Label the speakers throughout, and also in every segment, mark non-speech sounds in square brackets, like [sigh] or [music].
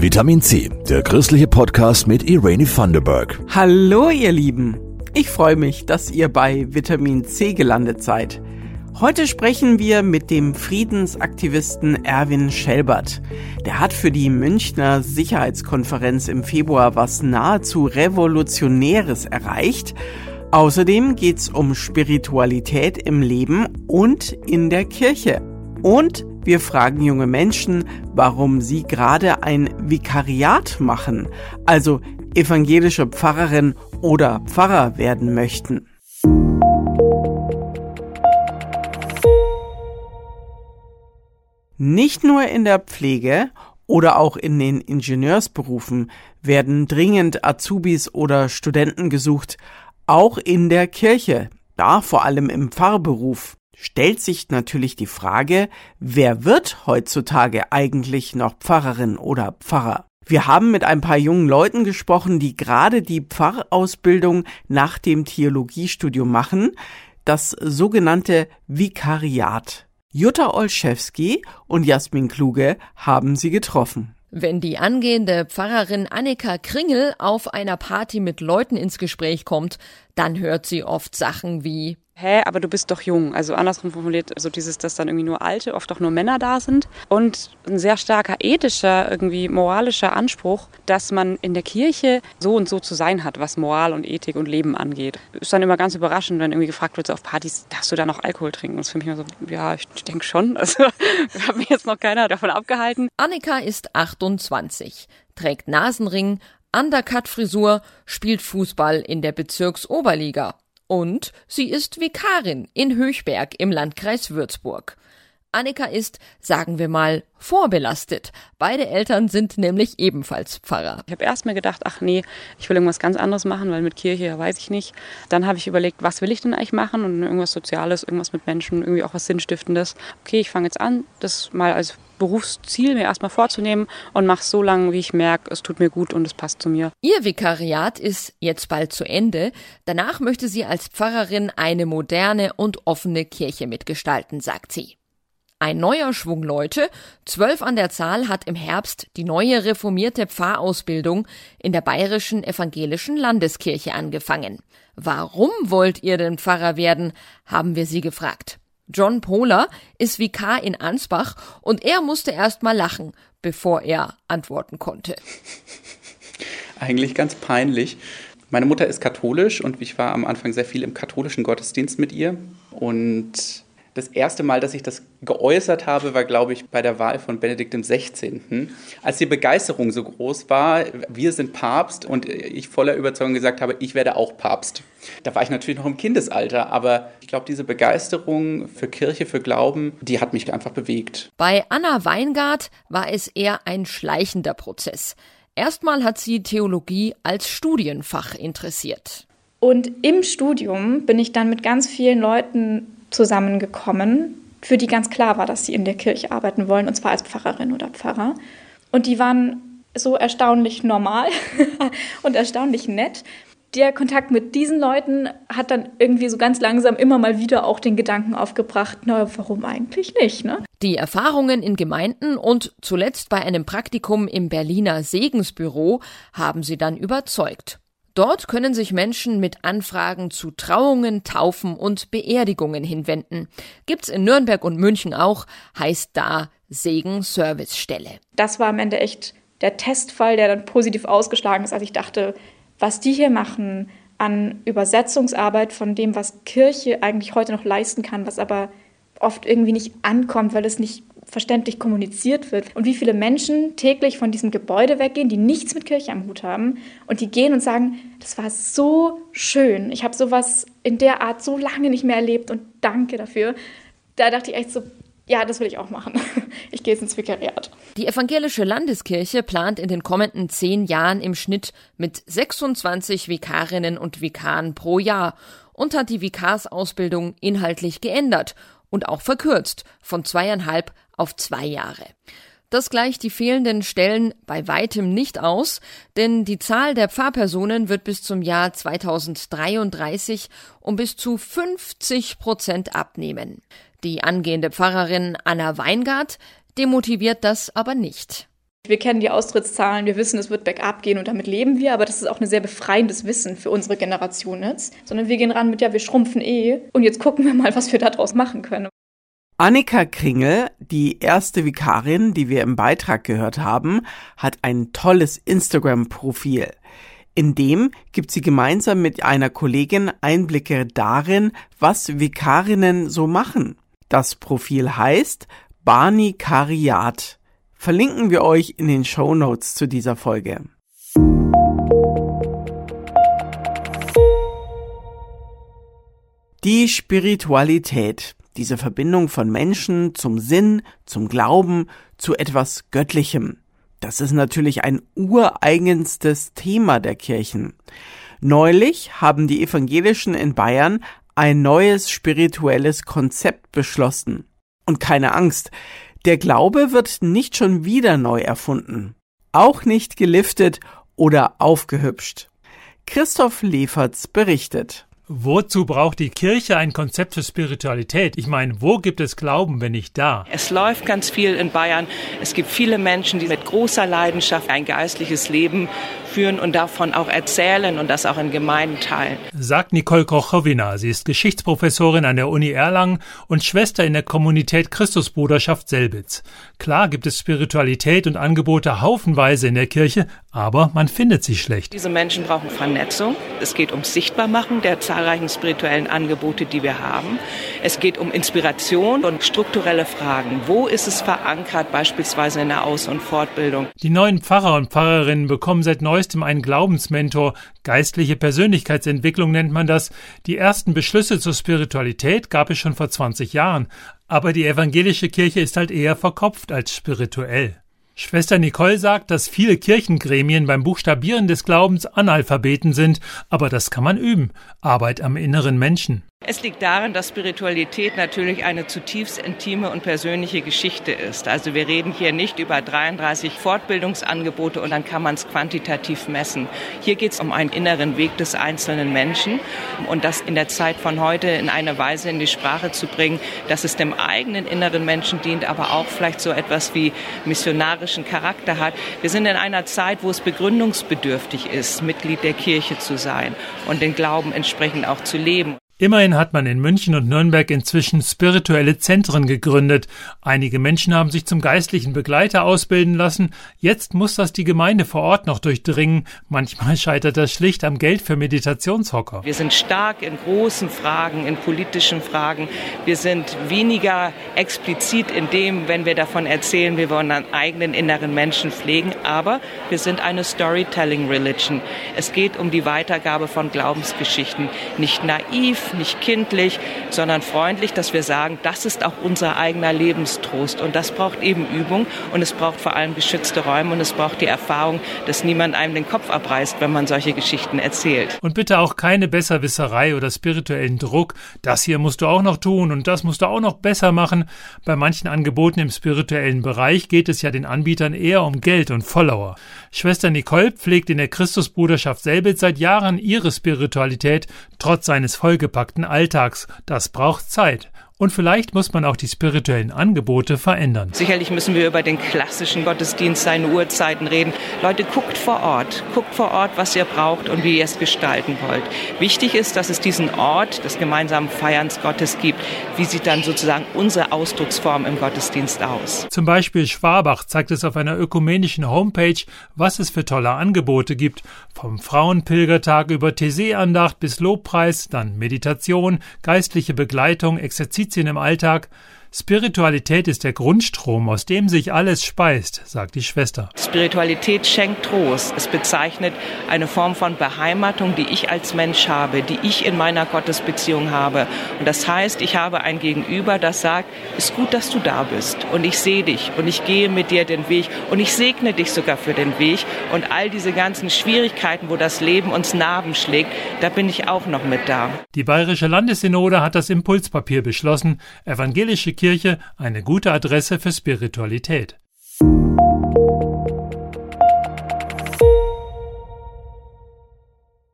Speaker 1: Vitamin C, der christliche Podcast mit Irene Thunderberg.
Speaker 2: Hallo ihr Lieben, ich freue mich, dass ihr bei Vitamin C gelandet seid. Heute sprechen wir mit dem Friedensaktivisten Erwin Schelbert. Der hat für die Münchner Sicherheitskonferenz im Februar was nahezu Revolutionäres erreicht. Außerdem geht's um Spiritualität im Leben und in der Kirche. Und wir fragen junge Menschen, warum sie gerade ein Vikariat machen, also evangelische Pfarrerin oder Pfarrer werden möchten. Nicht nur in der Pflege oder auch in den Ingenieursberufen werden dringend Azubis oder Studenten gesucht, auch in der Kirche, da vor allem im Pfarrberuf stellt sich natürlich die Frage, wer wird heutzutage eigentlich noch Pfarrerin oder Pfarrer? Wir haben mit ein paar jungen Leuten gesprochen, die gerade die Pfarrausbildung nach dem Theologiestudium machen, das sogenannte Vikariat. Jutta Olszewski und Jasmin Kluge haben sie getroffen.
Speaker 3: Wenn die angehende Pfarrerin Annika Kringel auf einer Party mit Leuten ins Gespräch kommt, dann hört sie oft Sachen wie
Speaker 4: hä, aber du bist doch jung. Also andersrum formuliert, also dieses, dass dann irgendwie nur Alte, oft auch nur Männer da sind. Und ein sehr starker ethischer, irgendwie moralischer Anspruch, dass man in der Kirche so und so zu sein hat, was Moral und Ethik und Leben angeht. Ist dann immer ganz überraschend, wenn irgendwie gefragt wird, so auf Partys, darfst du da noch Alkohol trinken? Und das für mich immer so, ja, ich denke schon. [laughs] Also hat mich jetzt noch keiner davon abgehalten.
Speaker 3: Annika ist 28, trägt Nasenring, Undercut-Frisur, spielt Fußball in der Bezirksoberliga und sie ist Vikarin in Höchberg im Landkreis Würzburg. Annika ist, sagen wir mal, vorbelastet. Beide Eltern sind nämlich ebenfalls Pfarrer.
Speaker 4: Ich habe erst mal gedacht, ach nee, ich will irgendwas ganz anderes machen, weil mit Kirche weiß ich nicht. Dann habe ich überlegt, was will ich denn eigentlich machen und irgendwas Soziales, irgendwas mit Menschen, irgendwie auch was Sinnstiftendes. Okay, ich fange jetzt an, das mal als Berufsziel mir erstmal vorzunehmen und mache es so lange, wie ich merke, es tut mir gut und es passt zu mir.
Speaker 3: Ihr Vikariat ist jetzt bald zu Ende. Danach möchte sie als Pfarrerin eine moderne und offene Kirche mitgestalten, sagt sie. Ein neuer Schwung Leute, zwölf an der Zahl, hat im Herbst die neue reformierte Pfarrausbildung in der Bayerischen Evangelischen Landeskirche angefangen. Warum wollt ihr denn Pfarrer werden? haben wir sie gefragt. John Pohler ist Vikar in Ansbach und er musste erst mal lachen, bevor er antworten konnte.
Speaker 5: Eigentlich ganz peinlich. Meine Mutter ist katholisch und ich war am Anfang sehr viel im katholischen Gottesdienst mit ihr und das erste Mal, dass ich das geäußert habe, war, glaube ich, bei der Wahl von Benedikt XVI. Als die Begeisterung so groß war, wir sind Papst und ich voller Überzeugung gesagt habe, ich werde auch Papst. Da war ich natürlich noch im Kindesalter, aber ich glaube, diese Begeisterung für Kirche, für Glauben, die hat mich einfach bewegt.
Speaker 3: Bei Anna Weingart war es eher ein schleichender Prozess. Erstmal hat sie Theologie als Studienfach interessiert.
Speaker 6: Und im Studium bin ich dann mit ganz vielen Leuten zusammengekommen, für die ganz klar war, dass sie in der Kirche arbeiten wollen, und zwar als Pfarrerin oder Pfarrer. Und die waren so erstaunlich normal [laughs] und erstaunlich nett. Der Kontakt mit diesen Leuten hat dann irgendwie so ganz langsam immer mal wieder auch den Gedanken aufgebracht, na, warum eigentlich nicht, ne?
Speaker 3: Die Erfahrungen in Gemeinden und zuletzt bei einem Praktikum im Berliner Segensbüro haben sie dann überzeugt. Dort können sich Menschen mit Anfragen zu Trauungen, Taufen und Beerdigungen hinwenden. Gibt's in Nürnberg und München auch, heißt da Segen Servicestelle.
Speaker 6: Das war am Ende echt der Testfall, der dann positiv ausgeschlagen ist, als ich dachte, was die hier machen an Übersetzungsarbeit von dem, was Kirche eigentlich heute noch leisten kann, was aber oft irgendwie nicht ankommt, weil es nicht verständlich kommuniziert wird und wie viele Menschen täglich von diesem Gebäude weggehen, die nichts mit Kirche am Hut haben und die gehen und sagen, das war so schön, ich habe sowas in der Art so lange nicht mehr erlebt und danke dafür. Da dachte ich echt so, ja, das will ich auch machen. [laughs] Ich gehe jetzt ins Vikariat.
Speaker 3: Die evangelische Landeskirche plant in den kommenden zehn Jahren im Schnitt mit 26 Vikarinnen und Vikaren pro Jahr und hat die Vikarsausbildung inhaltlich geändert und auch verkürzt von zweieinhalb auf zwei Jahre. Das gleicht die fehlenden Stellen bei weitem nicht aus, denn die Zahl der Pfarrpersonen wird bis zum Jahr 2033 um bis zu 50 Prozent abnehmen. Die angehende Pfarrerin Anna Weingart demotiviert das aber nicht.
Speaker 6: Wir kennen die Austrittszahlen, wir wissen, es wird bergab gehen und damit leben wir, aber das ist auch ein sehr befreiendes Wissen für unsere Generation jetzt. Sondern wir gehen ran mit, ja, wir schrumpfen eh und jetzt gucken wir mal, was wir daraus machen können.
Speaker 2: Annika Kringel, die erste Vikarin, die wir im Beitrag gehört haben, hat ein tolles Instagram-Profil. In dem gibt sie gemeinsam mit einer Kollegin Einblicke darin, was Vikarinnen so machen. Das Profil heißt Barney Kariat verlinken wir euch in den Show Notes zu dieser Folge. Die Spiritualität, diese Verbindung von Menschen zum Sinn, zum Glauben, zu etwas Göttlichem. Das ist natürlich ein ureigenstes Thema der Kirchen. Neulich haben die Evangelischen in Bayern ein neues spirituelles Konzept beschlossen. Und keine Angst, der Glaube wird nicht schon wieder neu erfunden, auch nicht geliftet oder aufgehübscht. Christoph Leferz berichtet.
Speaker 7: Wozu braucht die Kirche ein Konzept für Spiritualität? Ich meine, wo gibt es Glauben, wenn nicht da?
Speaker 8: Es läuft ganz viel in Bayern. Es gibt viele Menschen, die mit großer Leidenschaft ein geistliches Leben führen und davon auch erzählen und das auch in Gemeinden teilen.
Speaker 7: Sagt Nicole Kochowina. Sie ist Geschichtsprofessorin an der Uni Erlangen und Schwester in der Kommunität Christusbruderschaft Selbitz. Klar gibt es Spiritualität und Angebote haufenweise in der Kirche, aber man findet sie schlecht.
Speaker 8: Diese Menschen brauchen Vernetzung. Es geht um Sichtbarmachen der zahlreichen spirituellen Angebote, die wir haben. Es geht um Inspiration und strukturelle Fragen. Wo ist es verankert, beispielsweise in der Aus- und Fortbildung?
Speaker 7: Die neuen Pfarrer und Pfarrerinnen bekommen seit neuestem einen Glaubensmentor. Geistliche Persönlichkeitsentwicklung nennt man das. Die ersten Beschlüsse zur Spiritualität gab es schon vor 20 Jahren. Aber die evangelische Kirche ist halt eher verkopft als spirituell. Schwester Nicole sagt, dass viele Kirchengremien beim Buchstabieren des Glaubens Analphabeten sind, aber das kann man üben. Arbeit am inneren Menschen.
Speaker 8: Es liegt darin, dass Spiritualität natürlich eine zutiefst intime und persönliche Geschichte ist. Also wir reden hier nicht über 33 Fortbildungsangebote und dann kann man es quantitativ messen. Hier geht es um einen inneren Weg des einzelnen Menschen und das in der Zeit von heute in eine Weise in die Sprache zu bringen, dass es dem eigenen inneren Menschen dient, aber auch vielleicht so etwas wie missionarischen Charakter hat. Wir sind in einer Zeit, wo es begründungsbedürftig ist, Mitglied der Kirche zu sein und den Glauben entsprechend auch zu leben.
Speaker 7: Immerhin hat man in München und Nürnberg inzwischen spirituelle Zentren gegründet. Einige Menschen haben sich zum geistlichen Begleiter ausbilden lassen. Jetzt muss das die Gemeinde vor Ort noch durchdringen. Manchmal scheitert das schlicht am Geld für Meditationshocker.
Speaker 8: Wir sind stark in großen Fragen, in politischen Fragen. Wir sind weniger explizit in dem, wenn wir davon erzählen, wir wollen einen eigenen inneren Menschen pflegen. Aber wir sind eine Storytelling Religion. Es geht um die Weitergabe von Glaubensgeschichten. Nicht naiv, nicht kindlich, sondern freundlich, dass wir sagen, das ist auch unser eigener Lebenstrost. Und das braucht eben Übung und es braucht vor allem geschützte Räume und es braucht die Erfahrung, dass niemand einem den Kopf abreißt, wenn man solche Geschichten erzählt.
Speaker 7: Und bitte auch keine Besserwisserei oder spirituellen Druck. Das hier musst du auch noch tun und das musst du auch noch besser machen. Bei manchen Angeboten im spirituellen Bereich geht es ja den Anbietern eher um Geld und Follower. Schwester Nicole pflegt in der Christusbruderschaft Selbit seit Jahren ihre Spiritualität, trotz seines vollgepackten vollgepackten Alltags. Das braucht Zeit. Und vielleicht muss man auch die spirituellen Angebote verändern.
Speaker 8: Sicherlich müssen wir über den klassischen Gottesdienst, seine Uhrzeiten reden. Leute, guckt vor Ort. Guckt vor Ort, was ihr braucht und wie ihr es gestalten wollt. Wichtig ist, dass es diesen Ort des gemeinsamen Feierns Gottes gibt. Wie sieht dann sozusagen unsere Ausdrucksform im Gottesdienst aus?
Speaker 7: Zum Beispiel Schwabach zeigt es auf einer ökumenischen Homepage, was es für tolle Angebote gibt. Vom Frauenpilgertag über TC-Andacht bis Lobpreis, dann Meditation, geistliche Begleitung, Exerzitien Indizien im Alltag Spiritualität ist der Grundstrom, aus dem sich alles speist, sagt die Schwester.
Speaker 8: Spiritualität schenkt Trost. Es bezeichnet eine Form von Beheimatung, die ich als Mensch habe, die ich in meiner Gottesbeziehung habe. Und das heißt, ich habe ein Gegenüber, das sagt, ist gut, dass du da bist und ich sehe dich und ich gehe mit dir den Weg und ich segne dich sogar für den Weg und all diese ganzen Schwierigkeiten, wo das Leben uns Narben schlägt, da bin ich auch noch mit da.
Speaker 7: Die Bayerische Landessynode hat das Impulspapier beschlossen. Evangelische Kirche eine gute Adresse für Spiritualität.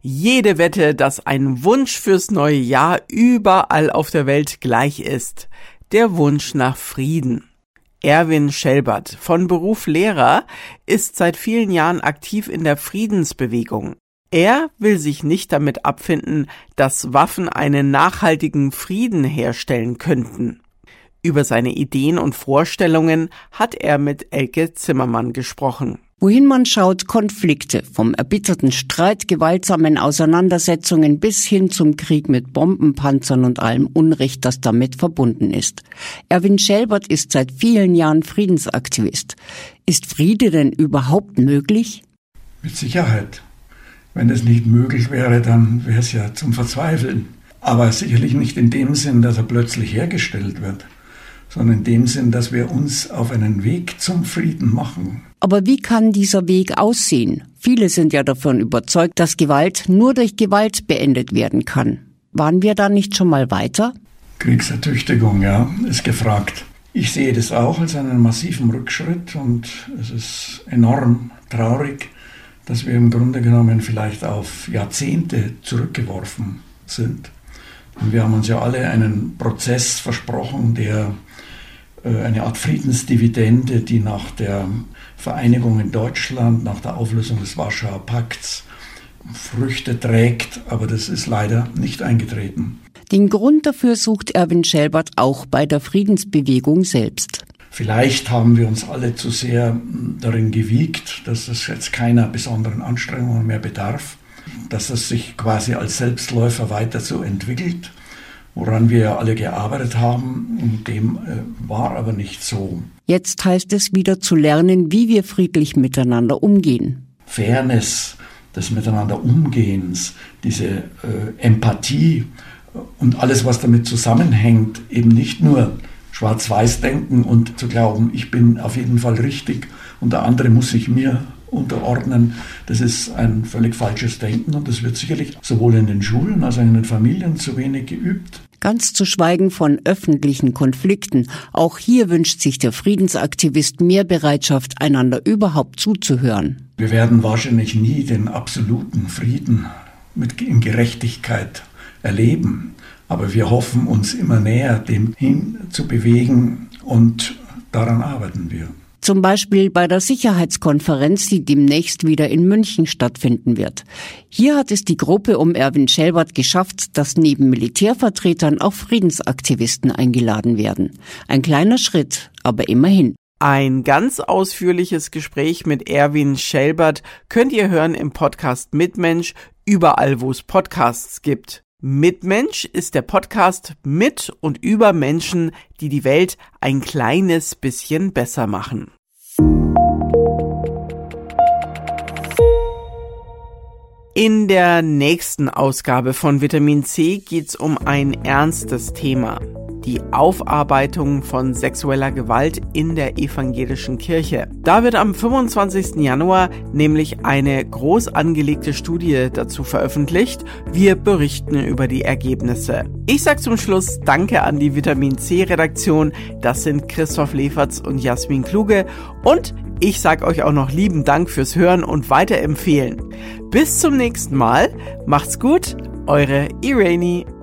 Speaker 2: Jede Wette, dass ein Wunsch fürs neue Jahr überall auf der Welt gleich ist. Der Wunsch nach Frieden. Erwin Schelbert, von Beruf Lehrer, ist seit vielen Jahren aktiv in der Friedensbewegung. Er will sich nicht damit abfinden, dass Waffen einen nachhaltigen Frieden herstellen könnten. Über seine Ideen und Vorstellungen hat er mit Elke Zimmermann gesprochen.
Speaker 9: Wohin man schaut, Konflikte, vom erbitterten Streit, gewaltsamen Auseinandersetzungen bis hin zum Krieg mit Bomben, Panzern und allem Unrecht, das damit verbunden ist. Erwin Schelbert ist seit vielen Jahren Friedensaktivist. Ist Friede denn überhaupt möglich?
Speaker 10: Mit Sicherheit. Wenn es nicht möglich wäre, dann wäre es ja zum Verzweifeln. Aber sicherlich nicht in dem Sinn, dass er plötzlich hergestellt wird, sondern in dem Sinn, dass wir uns auf einen Weg zum Frieden machen.
Speaker 9: Aber wie kann dieser Weg aussehen? Viele sind ja davon überzeugt, dass Gewalt nur durch Gewalt beendet werden kann. Waren wir da nicht schon mal weiter?
Speaker 10: Kriegsertüchtigung, ja, ist gefragt. Ich sehe das auch als einen massiven Rückschritt und es ist enorm traurig, dass wir im Grunde genommen vielleicht auf Jahrzehnte zurückgeworfen sind. Und wir haben uns ja alle einen Prozess versprochen, der eine Art Friedensdividende, die nach der Vereinigung in Deutschland, nach der Auflösung des Warschauer Pakts Früchte trägt, aber das ist leider nicht eingetreten.
Speaker 9: Den Grund dafür sucht Erwin Schelbert auch bei der Friedensbewegung selbst.
Speaker 10: Vielleicht haben wir uns alle zu sehr darin gewiegt, dass es jetzt keiner besonderen Anstrengungen mehr bedarf, dass es sich quasi als Selbstläufer weiter so entwickelt, woran wir ja alle gearbeitet haben. Dem äh, war aber nicht so.
Speaker 9: Jetzt heißt es wieder zu lernen, wie wir friedlich miteinander umgehen.
Speaker 10: Fairness des Miteinander Umgehens, diese äh, Empathie und alles, was damit zusammenhängt, eben nicht nur schwarz-weiß denken und zu glauben, ich bin auf jeden Fall richtig und der andere muss sich mir unterordnen, das ist ein völlig falsches Denken und das wird sicherlich sowohl in den Schulen als auch in den Familien zu wenig geübt.
Speaker 9: Ganz zu schweigen von öffentlichen Konflikten. Auch hier wünscht sich der Friedensaktivist mehr Bereitschaft, einander überhaupt zuzuhören.
Speaker 10: Wir werden wahrscheinlich nie den absoluten Frieden mit in Gerechtigkeit erleben. Aber wir hoffen uns immer näher dem hin zu bewegen und daran arbeiten wir.
Speaker 9: Zum Beispiel bei der Sicherheitskonferenz, die demnächst wieder in München stattfinden wird. Hier hat es die Gruppe um Erwin Schelbert geschafft, dass neben Militärvertretern auch Friedensaktivisten eingeladen werden. Ein kleiner Schritt, aber immerhin.
Speaker 2: Ein ganz ausführliches Gespräch mit Erwin Schelbert könnt ihr hören im Podcast Mitmensch, überall wo es Podcasts gibt. Mitmensch ist der Podcast mit und über Menschen, die die Welt ein kleines bisschen besser machen. In der nächsten Ausgabe von Vitamin C geht's um ein ernstes Thema die Aufarbeitung von sexueller Gewalt in der evangelischen Kirche. Da wird am 25. Januar nämlich eine groß angelegte Studie dazu veröffentlicht. Wir berichten über die Ergebnisse. Ich sag zum Schluss Danke an die Vitamin C Redaktion. Das sind Christoph Leferz und Jasmin Kluge. Und ich sag euch auch noch lieben Dank fürs Hören und weiterempfehlen. Bis zum nächsten Mal. Macht's gut. Eure Irene.